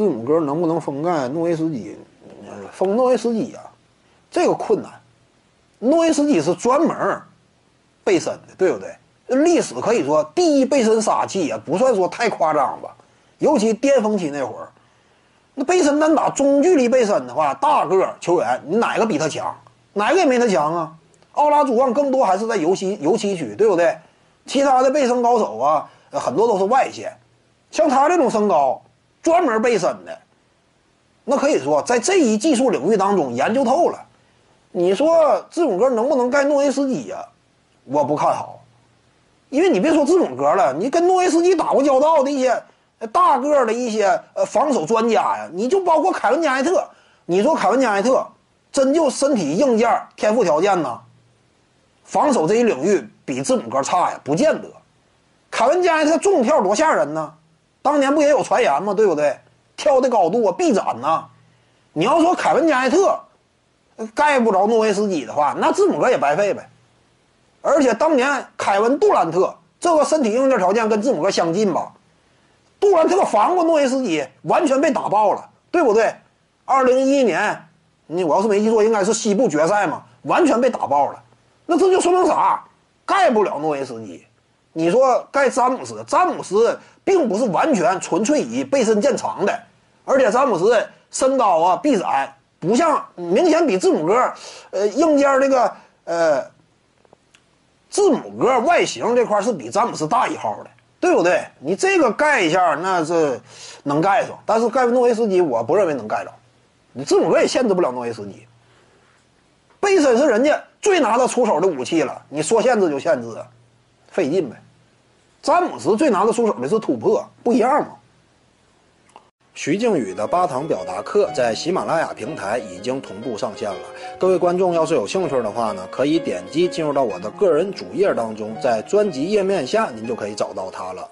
字母哥能不能封盖诺维斯基？封诺维斯基啊，这个困难。诺维斯基是专门背身的，对不对？历史可以说第一背身杀器啊，不算说太夸张吧。尤其巅峰期那会儿，那背身单打中距离背身的话，大个球员你哪个比他强？哪个也没他强啊。奥拉朱旺更多还是在游戏游西区，对不对？其他的背身高手啊，很多都是外线。像他这种身高，专门背身的，那可以说在这一技术领域当中研究透了。你说字母哥能不能盖诺维斯基呀？我不看好，因为你别说字母哥了，你跟诺维斯基打过交道的一些大个的一些呃防守专家呀，你就包括凯文加内特，你说凯文加内特真就身体硬件、天赋条件呢？防守这一领域比字母哥差呀？不见得。凯文加内特纵跳多吓人呢？当年不也有传言吗？对不对？跳的高度啊，臂展呐。你要说凯文加内特盖不着诺维斯基的话，那字母哥也白费呗。而且当年凯文杜兰特这个身体硬件条件跟字母哥相近吧？杜兰特防过诺维斯基，完全被打爆了，对不对？二零一一年，你我要是没记错，应该是西部决赛嘛，完全被打爆了。那这就说明啥？盖不了诺维斯基。你说盖詹姆斯，詹姆斯并不是完全纯粹以背身见长的，而且詹姆斯身高啊、臂展不像明显比字母哥，呃，硬件这个呃，字母哥外形这块是比詹姆斯大一号的，对不对？你这个盖一下那是能盖上，但是盖诺维斯基我不认为能盖着，你字母哥也限制不了诺维斯基。背身是人家最拿得出手的武器了，你说限制就限制。费劲呗，詹姆斯最拿得出手的是突破，不一样吗？徐静宇的八堂表达课在喜马拉雅平台已经同步上线了。各位观众要是有兴趣的话呢，可以点击进入到我的个人主页当中，在专辑页面下您就可以找到它了。